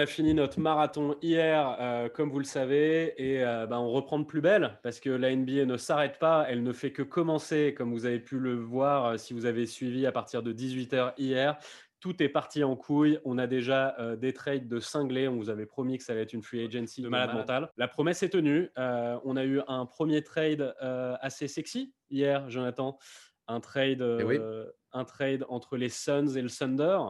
a fini notre marathon hier, euh, comme vous le savez, et euh, bah, on reprend de plus belle parce que la NBA ne s'arrête pas, elle ne fait que commencer, comme vous avez pu le voir euh, si vous avez suivi à partir de 18h hier. Tout est parti en couille. On a déjà des trades de cinglés. On vous avait promis que ça allait être une free agency de malade mental. La promesse est tenue. on a eu un premier trade assez sexy hier, Jonathan. Un trade, eh un trade entre les Suns et le Thunder.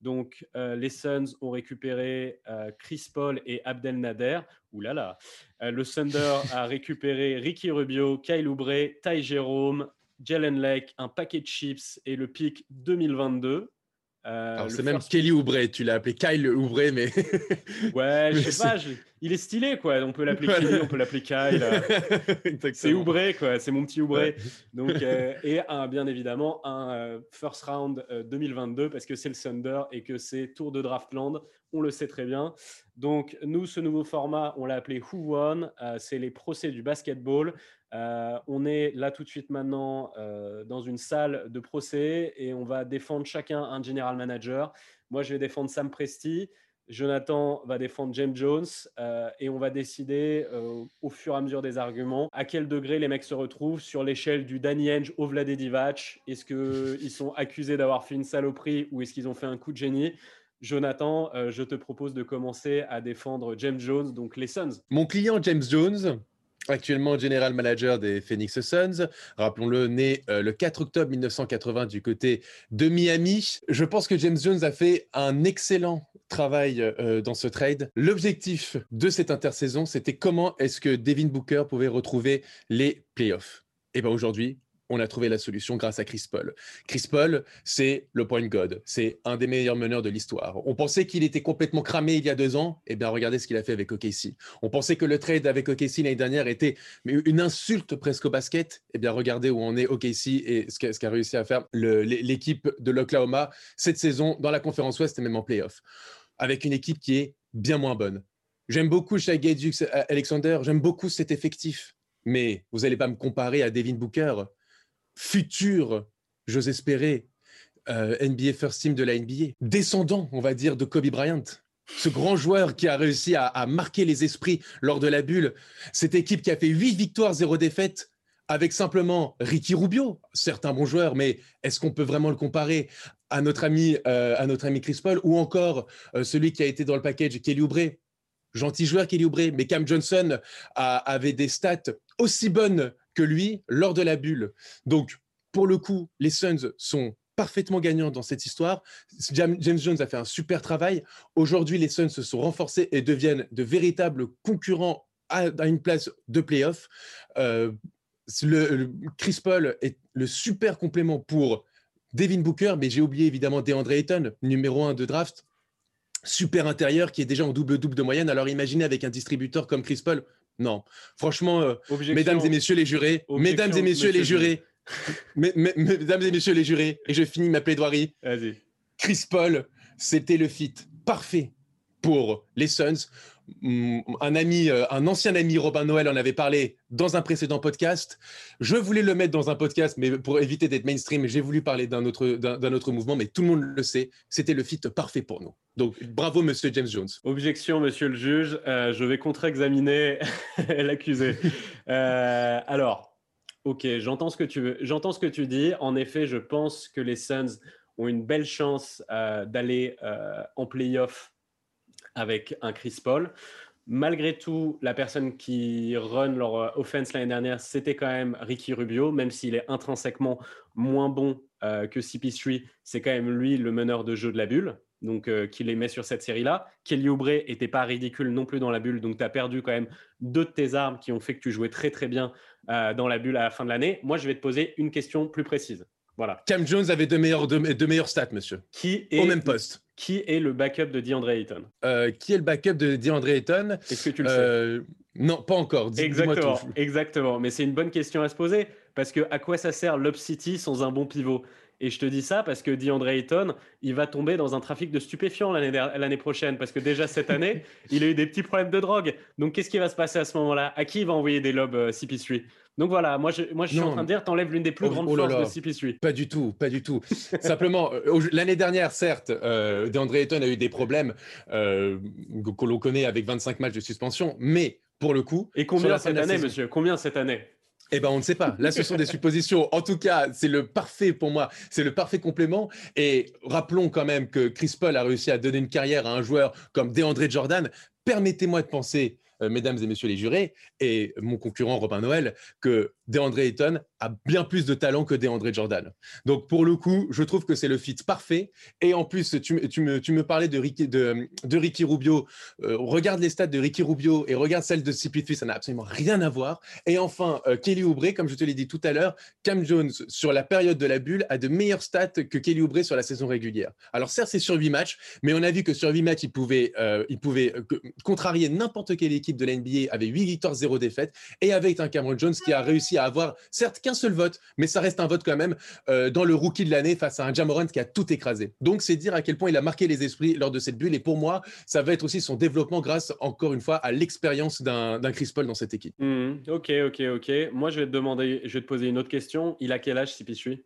Donc, euh, les Suns ont récupéré euh, Chris Paul et Abdel Nader. Ouh là là. Euh, le Thunder a récupéré Ricky Rubio, Kyle Oubre, Ty Jerome, Jalen Lake, un paquet de chips et le pic 2022. Euh, c'est même Kelly Oubre, tu l'as appelé Kyle Oubre, mais. ouais, je sais pas, il est stylé, quoi. On peut l'appeler Kelly, on peut l'appeler Kyle. c'est Oubre, quoi. C'est mon petit Oubre. Donc, euh, et un, bien évidemment, un euh, first round 2022 parce que c'est le Thunder et que c'est Tour de Draftland. On le sait très bien. Donc, nous, ce nouveau format, on l'a appelé Who Won. c'est les procès du basketball. Euh, on est là tout de suite maintenant euh, dans une salle de procès et on va défendre chacun un general manager. Moi, je vais défendre Sam Presti. Jonathan va défendre James Jones euh, et on va décider au fur et à mesure des arguments à quel degré les mecs se retrouvent sur l'échelle du Danny Henge au Divac. Est-ce qu'ils sont accusés d'avoir fait une saloperie ou est-ce qu'ils ont fait un coup de génie? Jonathan, je te propose de commencer à défendre James Jones, donc les Suns. Mon client James Jones, actuellement general manager des Phoenix Suns. Rappelons-le, né euh, le 4 octobre 1980 du côté de Miami. Je pense que James Jones a fait un excellent travail euh, dans ce trade. L'objectif de cette intersaison, c'était comment est-ce que Devin Booker pouvait retrouver les playoffs. Et bien aujourd'hui, on a trouvé la solution grâce à Chris Paul. Chris Paul, c'est le point god, c'est un des meilleurs meneurs de l'histoire. On pensait qu'il était complètement cramé il y a deux ans, et eh bien regardez ce qu'il a fait avec OKC. On pensait que le trade avec OKC l'année dernière était une insulte presque au basket, et eh bien regardez où on est OKC et ce qu'a réussi à faire l'équipe de l'Oklahoma cette saison dans la conférence Ouest et même en playoff, avec une équipe qui est bien moins bonne. J'aime beaucoup Shai Alexander, j'aime beaucoup cet effectif. Mais vous n'allez pas me comparer à Devin Booker futur, j'ose espérer, euh, NBA First Team de la NBA, descendant, on va dire, de Kobe Bryant. Ce grand joueur qui a réussi à, marquer les esprits lors de la bulle. Cette équipe qui a fait 8 victoires, 0 défaites, avec simplement Ricky Rubio, certains bons joueurs, mais est-ce qu'on peut vraiment le comparer à notre ami, euh, à notre ami Chris Paul ou encore euh, celui qui a été dans le package Kelly Oubre? Gentil joueur Kelly Oubre, mais Cam Johnson avait des stats aussi bonnes lui lors de la bulle. Donc, pour le coup, les Suns sont parfaitement gagnants dans cette histoire. James Jones a fait un super travail. Aujourd'hui, les Suns se sont renforcés et deviennent de véritables concurrents à, une place de playoff. Euh, le, Chris Paul est le super complément pour Devin Booker, mais j'ai oublié évidemment DeAndre Ayton, numéro un de draft. Super intérieur qui est déjà en double-double de moyenne. Alors imaginez avec un distributeur comme Chris Paul, non. Franchement, euh, mesdames et messieurs les jurés, mesdames et messieurs les jurés, mesdames et messieurs les jurés, et je finis ma plaidoirie. Chris Paul, c'était le fit parfait pour les Suns. Mm, un ami, euh, un ancien ami Robin Noël en avait parlé dans un précédent podcast. Je voulais le mettre dans un podcast, mais pour éviter d'être mainstream, j'ai voulu parler d'un autre, d'un autre mouvement, mais tout le monde le sait. C'était le fit parfait pour nous. Donc, bravo, monsieur James Jones. Objection, monsieur le juge. Euh, je vais contre-examiner l'accusé. Euh, alors, ok, j'entends ce que tu veux. J'entends ce que tu dis. En effet, je pense que les Suns ont une belle chance d'aller en playoff avec un Chris Paul. Malgré tout, la personne qui run leur euh, offense l'année dernière, c'était quand même Ricky Rubio, même s'il est intrinsèquement moins bon euh, que CP3, c'est quand même lui le meneur de jeu de la bulle, donc euh, qui les met sur cette série-là. Kelly Oubre était pas ridicule non plus dans la bulle, donc tu as perdu quand même deux de tes armes qui ont fait que tu jouais très très bien dans la bulle à la fin de l'année. Moi, je vais te poser une question plus précise. Voilà. Cam Jones avait deux meilleurs, deux, meilleurs stats, monsieur. Qui est, Au même poste. Qui est le backup de DeAndre Ayton? Euh, Qui est le backup de DeAndre Ayton? Est-ce que tu le sais? Euh, Non, pas encore. Exactement, exactement. Mais c'est une bonne question à se poser parce que à quoi ça sert l'Up City sans un bon pivot? Et je te dis ça parce que DeAndre Ayton, il va tomber dans un trafic de stupéfiants l'année prochaine. Parce que déjà cette année, il a eu des petits problèmes de drogue. Donc qu'est-ce qui va se passer à ce moment-là? À qui il va envoyer des lobes euh, CP3 donc voilà, moi je, moi, je suis en train de dire, t'enlèves l'une des plus oh, grandes oh forces de CP3. Pas du tout, pas du tout. Simplement, euh, l'année dernière, certes, euh, DeAndre Ayton a eu des problèmes euh, que l'on connaît avec 25 matchs de suspension, mais pour le coup. Et combien cette année, monsieur? Combien cette année? Eh ben, on ne sait pas. Là, ce sont des suppositions. En tout cas, c'est le parfait pour moi. C'est le parfait complément. Et rappelons quand même que Chris Paul a réussi à donner une carrière à un joueur comme DeAndre Jordan. Permettez-moi de penser mesdames et messieurs les jurés, et mon concurrent Robin Noël, que DeAndre Ayton a bien plus de talent que DeAndre Jordan. Donc pour le coup, je trouve que c'est le fit parfait. Et en plus, tu, me, parlais de Ricky, de, Ricky Rubio. Euh, regarde les stats de Ricky Rubio et regarde celles de CP3, ça n'a absolument rien à voir. Et enfin, euh, Kelly Oubre, comme je te l'ai dit tout à l'heure, Cam Jones, sur la période de la bulle, a de meilleures stats que Kelly Oubre sur la saison régulière. Alors certes, c'est sur 8 matchs, mais on a vu que sur 8 matchs, il pouvait, il pouvait contrarier n'importe quelle équipe de la NBA avec 8 victoires, 0 défaites, et avec un Cameron Jones qui a réussi à avoir, certes, qu'un seul vote, mais ça reste un vote quand même euh, dans le rookie de l'année face à un Jamorant qui a tout écrasé. Donc, c'est dire à quel point il a marqué les esprits lors de cette bulle. Et pour moi, ça va être aussi son développement grâce, encore une fois, à l'expérience d'un Chris Paul dans cette équipe. Mmh, ok, ok, ok. Moi, je vais te demander, je vais te poser une autre question. Il a quel âge, Sipisui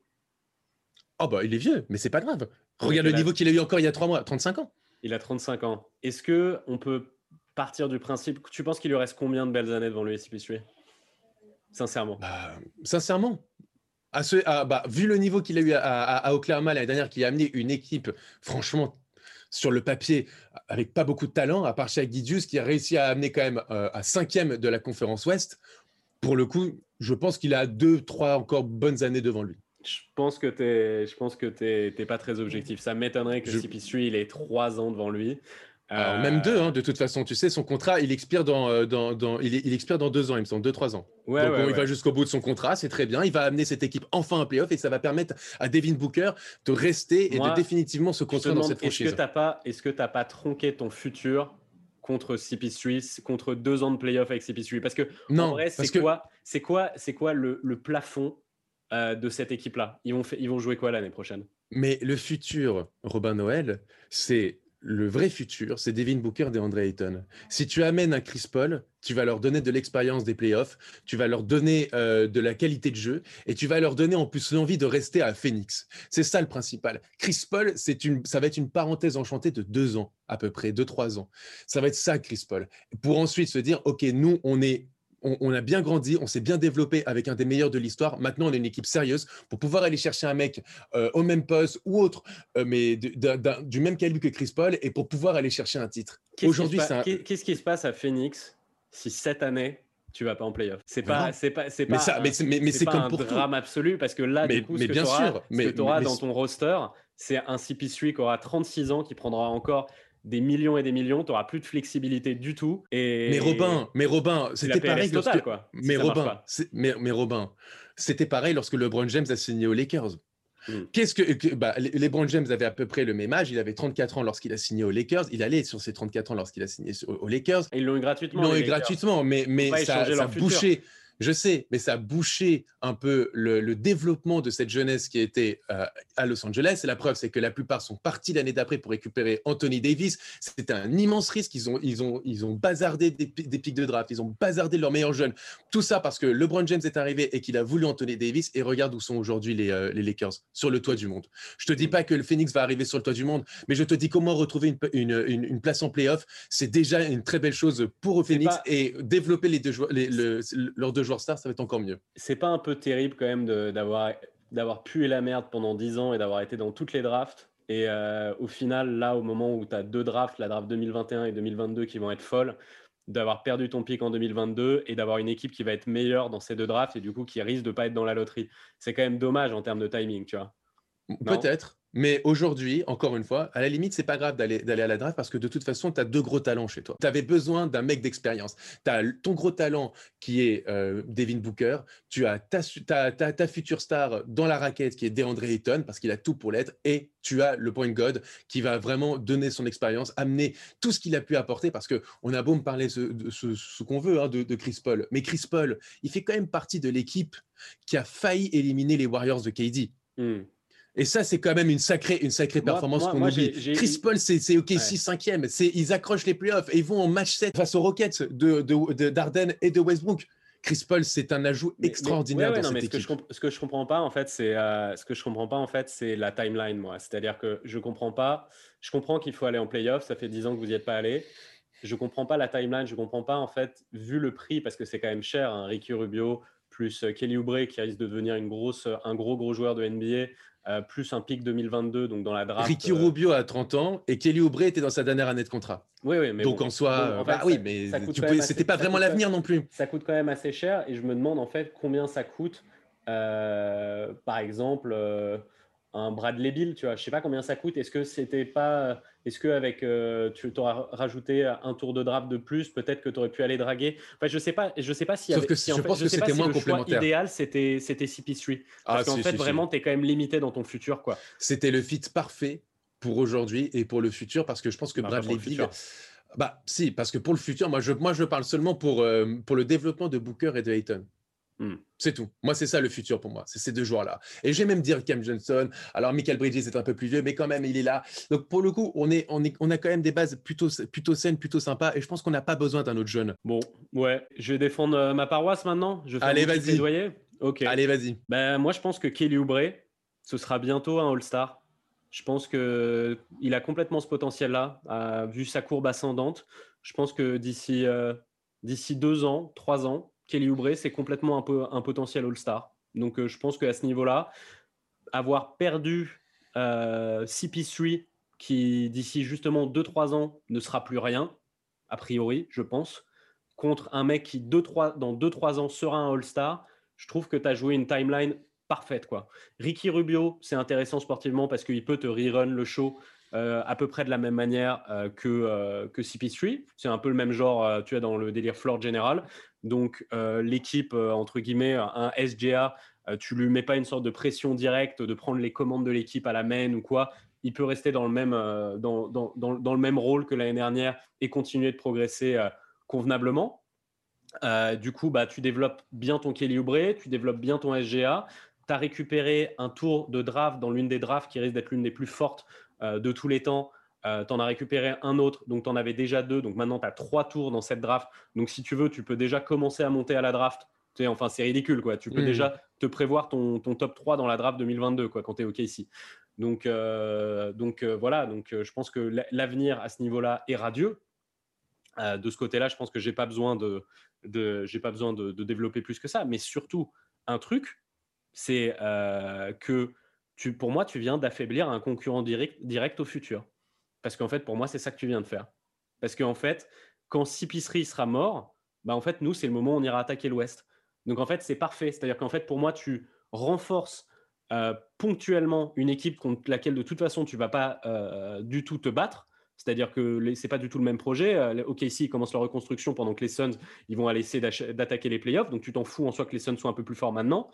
Oh, bah, il est vieux, mais c'est pas grave. Regarde le niveau qu'il a eu encore il y a trois mois, 35 ans. Il a 35 ans. Est-ce que on peut partir du principe. Tu penses qu'il lui reste combien de belles années devant lui, SCPSU Sincèrement. Bah, sincèrement. À ce, bah, vu le niveau qu'il a eu à, Oklahoma l'année dernière, qui a amené une équipe, franchement, sur le papier, avec pas beaucoup de talent, à part Shaq Gidius, qui a réussi à amener quand même euh, à cinquième de la conférence Ouest. Pour le coup, je pense qu'il a deux, trois encore bonnes années devant lui. Je pense que tu je pense que t'es pas très objectif. Ça m'étonnerait que je... il ait trois ans devant lui même deux, hein, de toute façon. Tu sais, son contrat, il expire dans, euh, dans, dans il, il, expire dans deux ans, il me semble, deux, trois ans. Donc, il va jusqu'au bout de son contrat, c'est très bien. Il va amener cette équipe enfin en playoff et ça va permettre à Devin Booker de rester et de définitivement se construire dans cette franchise. Est-ce que tu pas, que t'as pas tronqué ton futur contre CP3, contre deux ans de playoff avec CP3 Parce que, non, en vrai, c'est quoi, c'est quoi, c'est quoi le, le plafond euh, de cette équipe-là? Ils vont, ils vont jouer quoi l'année prochaine? Mais le futur, Robin Noël, c'est le vrai futur, c'est Devin Booker et Andre Ayton. Si tu amènes un Chris Paul, tu vas leur donner de l'expérience des playoffs, tu vas leur donner euh, de la qualité de jeu et tu vas leur donner en plus l'envie de rester à Phoenix. C'est ça le principal. Chris Paul, une, ça va être une parenthèse enchantée de deux ans à peu près, deux trois ans. Ça va être ça, Chris Paul. Pour ensuite se dire, ok, nous, on est on, a bien grandi, on s'est bien développé avec un des meilleurs de l'histoire. Maintenant, on est une équipe sérieuse pour pouvoir aller chercher un mec euh, au même poste ou autre, euh, mais du même calibre que Chris Paul et pour pouvoir aller chercher un titre. Aujourd'hui, qu'est-ce qui se passe à Phoenix si cette année tu vas pas en playoff? C'est pas, c'est pas, c'est pas, ça, mais, c'est comme un pour drame absolu parce que là, du coup, ce que tu auras, auras dans ton roster, c'est un CP3 qui aura 36 ans, qui prendra encore des millions et des millions, tu n'auras plus de flexibilité du tout. Et... Mais Robin, mais Robin, c'était pareil lorsque... quoi, mais, Robin, mais, mais, Robin, c'était pareil lorsque LeBron James a signé aux Lakers. Hmm. Qu'est-ce que, bah, LeBron James avait à peu près le même âge. Il avait 34 ans lorsqu'il a signé aux Lakers. Il allait sur ses 34 ans lorsqu'il a signé aux Lakers. ils l'ont eu gratuitement. Ils l'ont eu gratuitement, mais, mais ça, ça a bouché. Je sais, mais ça a bouché un peu le, développement de cette jeunesse qui était euh, à Los Angeles. Et la preuve, c'est que la plupart sont partis l'année d'après pour récupérer Anthony Davis. C'était un immense risque. Ils ont, ils ont, ils ont bazardé des, pics de draft. Ils ont bazardé leurs meilleurs jeunes. Tout ça parce que LeBron James est arrivé et qu'il a voulu Anthony Davis. Et regarde où sont aujourd'hui les, euh, les, Lakers, sur le toit du monde. Je te dis pas que le Phoenix va arriver sur le toit du monde, mais je te dis comment retrouver une, une, une, place en playoff. C'est déjà une très belle chose pour le Phoenix et développer les deux les, leurs deux joueurs stars, ça va être encore mieux. C'est pas un peu terrible quand même d'avoir d'avoir pué la merde pendant 10 ans et d'avoir été dans toutes les drafts. Et euh, au final, là, au moment où tu as deux drafts, la draft 2021 et 2022 qui vont être folles, d'avoir perdu ton pic en 2022 et d'avoir une équipe qui va être meilleure dans ces deux drafts et du coup qui risque de pas être dans la loterie. C'est quand même dommage en termes de timing, tu vois. Peut-être, mais aujourd'hui, encore une fois, à la limite, c'est pas grave d'aller à la draft parce que de toute façon, tu as deux gros talents chez toi. Tu avais besoin d'un mec d'expérience. Tu as ton gros talent qui est euh, Devin Booker. Tu as ta, ta, future star dans la raquette qui est DeAndre Ayton parce qu'il a tout pour l'être. Et tu as le point god qui va vraiment donner son expérience, amener tout ce qu'il a pu apporter parce que on a beau me parler de ce, qu'on veut hein, de, Chris Paul. Mais Chris Paul, il fait quand même partie de l'équipe qui a failli éliminer les Warriors de KD. Et ça, c'est quand même une sacrée, une sacrée performance qu'on oublie. Chris Paul, c'est OK, 6 5e. Ils accrochent les playoffs et ils vont en match 7 face aux Rockets de, de, d'Arden et de Westbrook. Chris Paul, c'est un ajout extraordinaire dans cette équipe. Ce que, je, ce que je comprends pas en fait, c'est euh, ce que je comprends pas en fait, c'est la timeline moi. C'est-à-dire que je comprends pas. Je comprends qu'il faut aller en playoff. Ça fait 10 ans que vous n'y êtes pas allé. Je comprends pas la timeline. Je comprends pas en fait, vu le prix parce que c'est quand même cher. Hein, Ricky Rubio plus euh, Kelly Oubre qui risque de devenir une grosse, un gros gros joueur de NBA euh, plus un pic 2022, donc dans la draft. Ricky euh, Rubio a 30 ans et Kelly Oubre était dans sa dernière année de contrat. Oui, oui, mais donc en soi, bah oui, mais c'était pas vraiment l'avenir non plus. Ça coûte quand même assez cher et je me demande en fait combien ça coûte, euh, par exemple un Bradley Bill, tu vois. Je sais pas combien ça coûte. Est-ce que c'était pas, est-ce que avec, euh, tu auras rajouté un tour de draft de plus, peut-être que tu aurais pu aller draguer. Enfin, je sais pas, je sais pas si. Sauf que je pense que c'était moins complémentaire. Idéal, c'était c'était CP3. Parce ah, qu'en fait, vraiment, tu es quand même limité dans ton futur, quoi. C'était le fit parfait pour aujourd'hui et pour le futur, parce que je pense que bah, Bradley Bill. Bah si, parce que pour le futur, moi je, moi je parle seulement pour, euh, pour le développement de Booker et de Hayton. Hmm. C'est tout. Moi, c'est ça le futur pour moi. C'est ces deux joueurs-là. Et je vais même dire Cam Johnson. Alors, Michael Bridges est un peu plus vieux, mais quand même, il est là. Donc, pour le coup, on, est, on, est, on a quand même des bases plutôt, plutôt saines, plutôt sympas. Et je pense qu'on n'a pas besoin d'un autre jeune. Bon, ouais. Je vais défendre euh, ma paroisse maintenant. Je Allez, vas-y. Ok. Allez, vas-y. Ben, moi, je pense que Kelly Oubre, ce sera bientôt un All-Star. Je pense qu'il a complètement ce potentiel-là, vu sa courbe ascendante. Je pense que d'ici euh, d'ici deux ans, trois ans, Kelly Oubre, c'est complètement un, peu, un potentiel All-Star. Donc euh, je pense qu'à ce niveau-là, avoir perdu euh, CP3, qui d'ici justement 2-3 ans ne sera plus rien, a priori, je pense, contre un mec qui deux, trois, dans 2-3 ans sera un All-Star, je trouve que tu as joué une timeline parfaite. Quoi. Ricky Rubio, c'est intéressant sportivement parce qu'il peut te rerun le show euh, à peu près de la même manière que, que CP3. C'est un peu le même genre, tu es dans le délire floor général. Donc, euh, l'équipe, euh, entre guillemets, un SGA, euh, tu lui mets pas une sorte de pression directe de prendre les commandes de l'équipe à la main ou quoi. Il peut rester dans le même, dans, le même rôle que l'année dernière et continuer de progresser convenablement. du coup, bah, tu développes bien ton Kelly tu développes bien ton SGA. Tu as récupéré un tour de draft dans l'une des drafts qui risque d'être l'une des plus fortes de tous les temps euh, tu en as récupéré un autre, donc tu en avais déjà deux, donc maintenant tu as trois tours dans cette draft. Donc si tu veux, tu peux déjà commencer à monter à la draft. Tu enfin, c'est ridicule, quoi. Tu peux hmm. déjà te prévoir ton, top 3 dans la draft 2022, quoi, quand tu es OK ici. Donc, euh, donc euh, voilà, donc, je pense que l'avenir à ce niveau-là est radieux. de ce côté-là, je pense que j'ai pas besoin de, de j'ai pas besoin de, développer plus que ça. Mais surtout, un truc, c'est que tu, pour moi, tu viens d'affaiblir un concurrent direct, direct au futur. Parce qu'en fait, pour moi, c'est ça que tu viens de faire. Parce qu'en fait, quand Sipisserie sera mort, bah en fait, nous, c'est le moment où on ira attaquer l'Ouest. Donc en fait, c'est parfait. C'est-à-dire qu'en fait, pour moi, tu renforces euh, ponctuellement une équipe contre laquelle de toute façon tu vas pas euh, du tout te battre. C'est-à-dire que c'est pas du tout le même projet. Euh, OKC ils commencent leur reconstruction pendant que les Suns ils vont aller essayer d'attaquer les playoffs. Donc tu t'en fous en soi que les Suns soient un peu plus forts maintenant.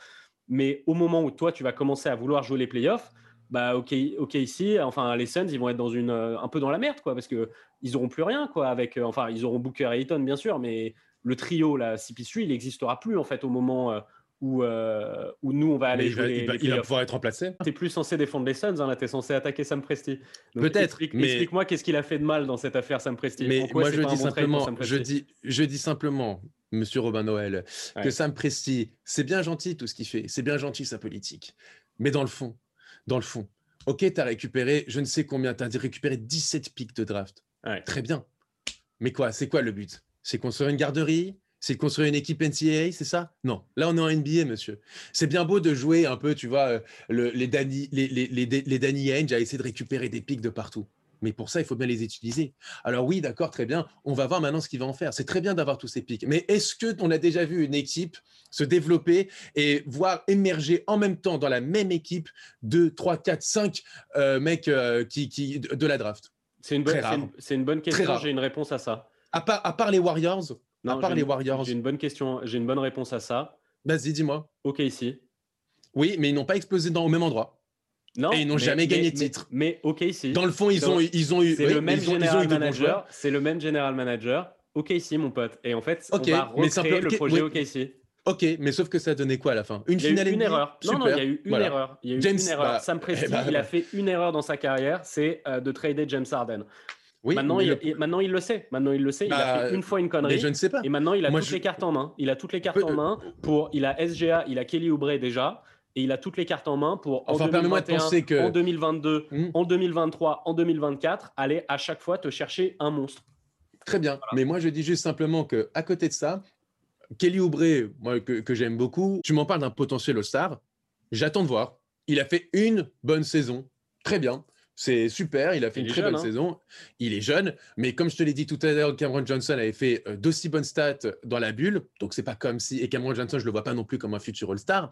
Mais au moment où toi tu vas commencer à vouloir jouer les playoffs, bah ok, ok ici, enfin les Suns, ils vont être dans une euh, un peu dans la merde quoi, parce que ils auront plus rien quoi avec, euh, enfin ils auront Booker et Ayton bien sûr, mais le trio là, CP3, il n'existera plus en fait au moment euh, où, où nous on va aller jouer. Il, va, pouvoir être remplacé. T'es plus censé défendre les Suns, hein, là t'es censé attaquer Sam Presti. Peut-être. mais... Explique-moi qu'est-ce qu'il a fait de mal dans cette affaire Sam Presti. Mais moi je dis simplement, je dis, je dis simplement, Monsieur Robin Noël, que Sam Presti, c'est bien gentil tout ce qu'il fait, c'est bien gentil sa politique, mais dans le fond dans le fond. Ok, tu as récupéré, je ne sais combien, tu as récupéré 17 pics de draft. Très bien. Mais quoi, c'est quoi le but? C'est construire une garderie? C'est construire une équipe NCAA, c'est ça? Non. Là, on est en NBA, monsieur. C'est bien beau de jouer un peu, tu vois, euh, les, Danny, les, les, les Danny Ainge à essayer de récupérer des pics de partout. Mais pour ça, il faut bien les utiliser. Alors oui, d'accord, très bien. On va voir maintenant ce qu'il va en faire. C'est très bien d'avoir tous ces pics. Mais est-ce que on a déjà vu une équipe se développer et voir émerger en même temps dans la même équipe deux, trois, quatre, cinq euh, mecs euh, qui, qui, de la draft? C'est une, une, bonne question. J'ai une réponse à ça. À part, à part les Warriors? Non, à part les Warriors. J'ai une bonne question. J'ai une bonne réponse à ça. Vas-y, dis-moi. Ok, ici. Oui, mais ils n'ont pas explosé dans, au même endroit. Non, et ils n'ont jamais gagné de titre. Mais, ok, si. Dans le fond, ils, ont, ils ont eu. C'est le même général manager. C'est le même général manager. Ok, ici, mon pote. Et en fait, on va recréer le projet OK, ici. Ok, mais sauf que ça a donné quoi à la fin? Une finale Une erreur. Non, non, il y a eu une erreur. Il y a eu une erreur. Bah, Sam Presti, eh ben, il a fait une erreur dans sa carrière, c'est euh, de trader James Harden. Oui, maintenant, il, maintenant, il le sait. Maintenant, il le sait. il a bah, fait une fois une connerie. je ne sais pas. Et maintenant, il a toutes les cartes en main. Il a toutes les cartes en main pour. Il a SGA, il a Kelly Oubre déjà. Et il a toutes les cartes en main pour enfin, en 2021, de penser que... en 2022, hmm. en 2023, en 2024, aller à chaque fois te chercher un monstre. Très bien. Mais moi, je dis juste simplement que à côté de ça, Kelly Oubre, moi que, j'aime beaucoup, tu m'en parles d'un potentiel All-Star. J'attends de voir. Il a fait une bonne saison. Très bien. C'est super, il a fait une très bonne hein. saison. Il est jeune, mais comme je te l'ai dit tout à l'heure, Cameron Johnson avait fait euh, d'aussi bonnes stats dans la bulle. Donc, c'est pas comme si. Et Cameron Johnson, je le vois pas non plus comme un futur All-Star.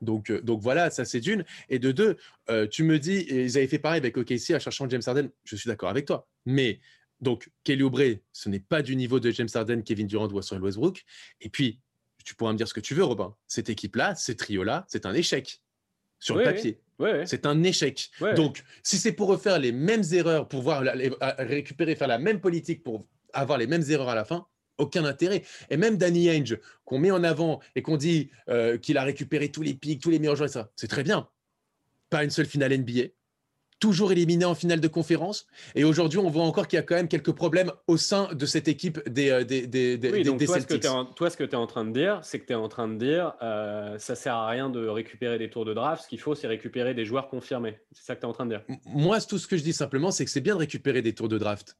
Donc, euh, donc voilà, ça c'est d'une. Et de deux, euh, tu me dis, ils avaient fait pareil avec OKC en cherchant James Harden. Je suis d'accord avec toi. Mais donc, Kelly Oubre, ce n'est pas du niveau de James Harden, Kevin Durant ou Russell Westbrook. Et puis, tu pourras me dire ce que tu veux, Robin. Cette équipe-là, ce trio-là, c'est un échec sur le papier. c'est un échec. Donc, si c'est pour refaire les mêmes erreurs, pour voir récupérer, faire la même politique pour avoir les mêmes erreurs à la fin, aucun intérêt. Et même Danny Ainge, qu'on met en avant et qu'on dit euh, qu'il a récupéré tous les pics, tous les meilleurs joueurs, ça, c'est très bien. Pas une seule finale NBA, toujours éliminé en finale de conférence. Et aujourd'hui, on voit encore qu'il y a quand même quelques problèmes au sein de cette équipe des, euh, des, des, oui, donc toi, Ce que toi, ce que tu es en train de dire, c'est que tu es en train de dire euh, ça sert à rien de récupérer des tours de draft. Ce qu'il faut, c'est récupérer des joueurs confirmés. C'est ça que tu es en train de dire. Moi, tout ce que je dis simplement, c'est que c'est bien de récupérer des tours de draft.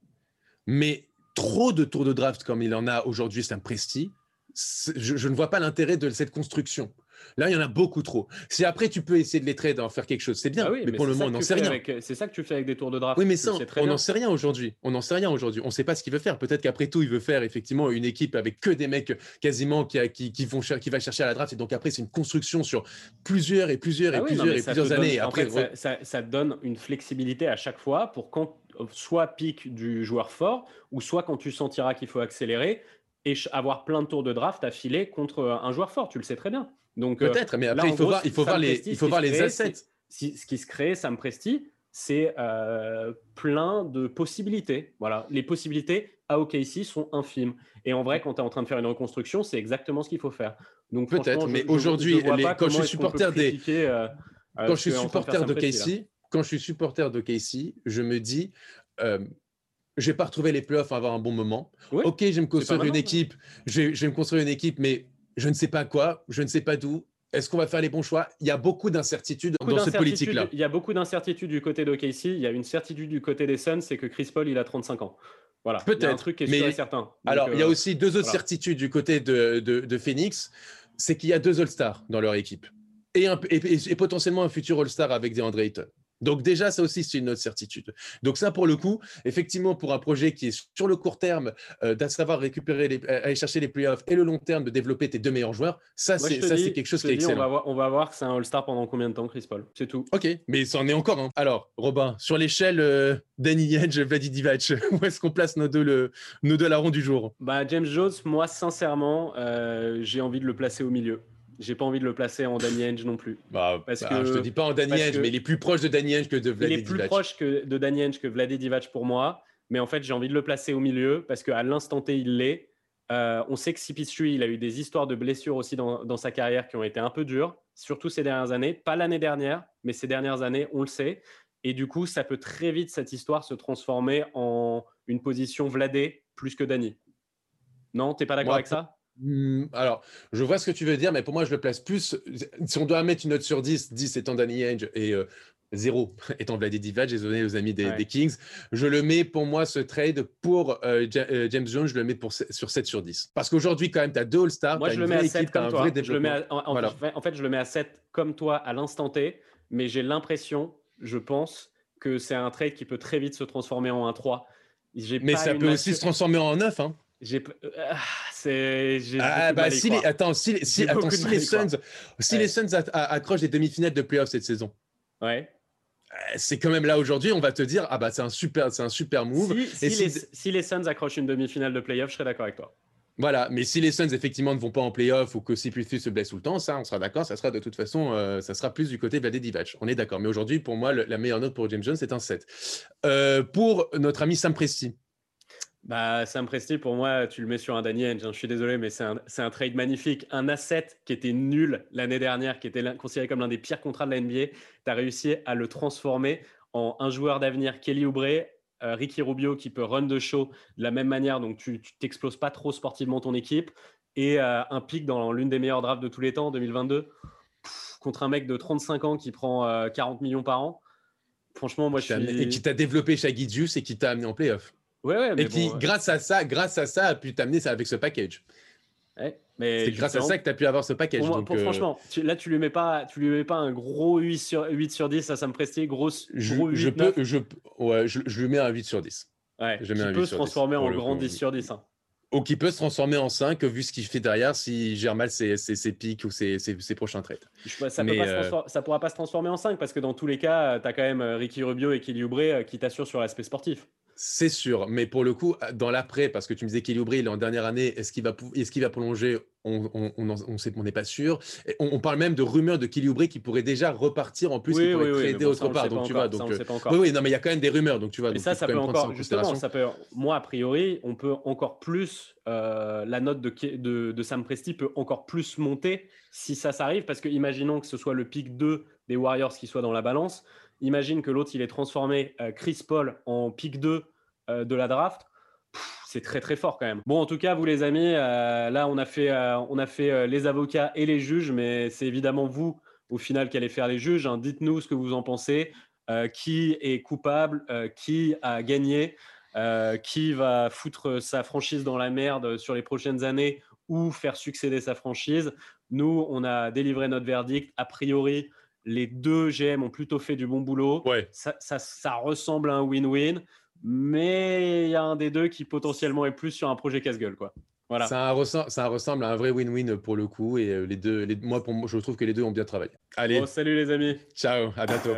Mais trop de tours de draft comme il en a aujourd'hui, c'est un presti. Je, je ne vois pas l'intérêt de cette construction. Là, il y en a beaucoup trop. Si après, tu peux essayer de les trades, en faire quelque chose, c'est bien. Ah mais, pour le moment, on n'en sait rien. C'est ça que tu fais avec des tours de draft. Oui, mais ça, on n'en sait rien aujourd'hui. On n'en sait rien aujourd'hui. On ne sait pas ce qu'il veut faire. Peut-être qu'après tout, il veut faire effectivement une équipe avec que des mecs quasiment qui, qui, vont qui va chercher à la draft. Et donc après, c'est une construction sur plusieurs et plusieurs et ah plusieurs et plusieurs années. après, ça, ça, donne une flexibilité à chaque fois pour quand soit pique du joueur fort ou soit quand tu sentiras qu'il faut accélérer et avoir plein de tours de draft à filer contre un joueur fort. Tu le sais très bien. Donc euh, peut-être, mais après il faut voir, il faut voir les, il faut voir les assets. Ce qui se crée, Sam Presti, c'est euh, plein de possibilités. Voilà, les possibilités à OKC sont infimes. Et en vrai, quand tu es en train de faire une reconstruction, c'est exactement ce qu'il faut faire. Donc peut-être, mais aujourd'hui, quand je suis supporter des, euh, quand je suis supporter de KC, quand je suis supporter de KC, je me dis. Euh, je vais pas retrouver les playoffs avant un bon moment. ok, je vais me construire une équipe. Je vais, je vais me construire une équipe, mais je ne sais pas quoi, je ne sais pas d'où. Est-ce qu'on va faire les bons choix? Il y a beaucoup d'incertitudes dans cette politique-là. Il y a beaucoup d'incertitudes du côté d'OKC. Il y a une certitude du côté des Suns, c'est que Chris Paul, il a 35 ans. Voilà. Peut-être. un truc qui est mais, sûr et certain. alors, il y a euh, aussi deux autres certitudes du côté de, de, Phoenix. C'est qu'il y a deux All-Stars dans leur équipe. Et, et, potentiellement un futur All-Star avec des André Ayton. Donc déjà, ça aussi, c'est une autre certitude. Donc ça, pour le coup, effectivement, pour un projet qui est sur le court terme, euh, savoir récupérer, les, aller chercher les playoffs et le long terme de développer tes deux meilleurs joueurs, ça, c'est quelque chose qui est excellent. On va, voir, on va voir que c'est un All-Star pendant combien de temps, Chris Paul C'est tout. Ok, mais ça en est encore un. Alors, Robin, sur l'échelle euh, Danny Yenge, Vladi Divac, où est-ce qu'on place nos deux, le, nos deux larrons du jour? Bah, James Jones, moi, sincèrement, euh, j'ai envie de le placer au milieu. J'ai pas envie de le placer en Danny Henge non plus. Bah, parce bah, que, je te dis pas en Danny Henge, mais il est plus proche de Danny Henge que de Vlade Il est plus proche que de Danny Henge que Vlade Divac pour moi. Mais en fait, j'ai envie de le placer au milieu parce qu'à l'instant T, il l'est. Euh, on sait que CP3, il a eu des histoires de blessures aussi dans, dans, sa carrière qui ont été un peu dures, surtout ces dernières années. Pas l'année dernière, mais ces dernières années, on le sait. Et du coup, ça peut très vite, cette histoire, se transformer en une position Vladé plus que Danny. Non, t'es pas d'accord avec ça? Alors, je vois ce que tu veux dire, mais pour moi, je le place plus. Si on doit mettre une note sur 10, 10 étant Danny Ainge et 0 euh, étant Vladdy Divac, j'ai donné aux amis des, Kings, je le mets pour moi, ce trade pour euh, euh, James Jones, je le mets pour, sur 7 sur 10. Parce qu'aujourd'hui, quand même, tu as deux All-Stars, moi, je le mets à 7 comme toi. Je le mets en, fait, je le mets à 7 comme toi à l'instant T, mais j'ai l'impression, je pense, que c'est un trade qui peut très vite se transformer en 1-3. Mais ça peut aussi se transformer en 9. Hein. J'ai ah, c'est ah, bah, si les, attends si, si, attends, si les Suns si les Suns accrochent des demi-finales de playoffs cette saison. Ouais. Euh, c'est quand même là aujourd'hui, on va te dire ah bah c'est un super c'est un super move. Si, si, les, si, les, Suns accrochent une demi-finale de playoffs, je serais d'accord avec toi. Voilà, mais si les Suns effectivement ne vont pas en playoff ou que plus se blesse tout le temps, ça, on sera d'accord, ça sera de toute façon, euh, ça sera plus du côté de Divac. On est d'accord. Mais aujourd'hui, pour moi, la meilleure note pour James Jones, c'est un 7. Euh, pour notre ami Sam Presti, Bah, Sam Presti, pour moi, tu le mets sur un Danny. Hein. Je suis désolé, mais c'est un, un, trade magnifique. Un asset qui était nul l'année dernière, qui était considéré comme l'un des pires contrats de la NBA. Tu as réussi à le transformer en un joueur d'avenir, Kelly Oubre, euh, Ricky Rubio, qui peut run de show de la même manière, donc tu t'exploses pas trop sportivement ton équipe. Et euh, un pic dans l'une des meilleures drafts de tous les temps, 2022, contre un mec de 35 ans qui prend 40 euh, millions par an. Franchement, moi, je suis... Et qui t'a développé Shaggy et qui t'a amené en playoff. Ouais, ouais, mais et qui, grâce à ça, grâce à ça, a pu t'amener ça avec ce package. mais c'est grâce à ça que tu as pu avoir ce package. donc, euh, Franchement, là, tu lui mets pas, tu lui mets pas un gros 8 sur, 8 sur 10, ça, ça me prestait grosse, je, gros 8, je peux, je, ouais, je, lui mets un 8 sur 10. Ouais, je qui peut se transformer en grand 10 sur 10. Hein. Ou qui peut se transformer en 5, vu ce qu'il fait derrière, s'il gère mal ses, ses, pics ou ses, ses, prochains trades. ça ne euh, pourra pas se transformer en 5, parce que dans tous les cas, tu as quand même euh, Ricky Rubio et Kelly Oubre qui t'assurent sur l'aspect sportif. C'est sûr, mais pour le coup, dans l'après, parce que tu me disais qu'il il est en dernière année, est-ce qu'il va, est va prolonger On on n'est pas sûr. on, parle même de rumeurs de qui pourrait déjà repartir en plus, oui, qui pourrait oui, oui, autre part. Donc tu vois, donc euh, oui, oui, non, mais il y a quand même des rumeurs, donc tu vois. Et ça, ça peut encore, justement, ça peut. Moi, a priori, on peut encore plus. Euh, la note de, de, de, Sam Presti peut encore plus monter si ça s'arrive, parce que imaginons que ce soit le pic 2 des Warriors qui soit dans la balance Imagine que l'autre, il est transformé euh, Chris Paul en pick 2 euh, de la draft. C'est très très fort quand même. Bon, en tout cas, vous les amis, euh, là on a fait, on a fait les avocats et les juges, mais c'est évidemment vous au final qui allez faire les juges. Hein. Dites-nous ce que vous en pensez. qui est coupable Qui a gagné Qui va foutre sa franchise dans la merde sur les prochaines années ou faire succéder sa franchise Nous, on a délivré notre verdict. A priori, les deux GM ont plutôt fait du bon boulot. Ça, ça, ressemble à un win-win, mais il y a un des deux qui potentiellement est plus sur un projet casse-gueule. Quoi. Voilà. Ça, ressemble, ça ressemble à un vrai win-win pour le coup. Et euh, les deux, les, moi, pour je trouve que les deux ont bien travaillé. Allez. salut les amis. Ciao, à bientôt.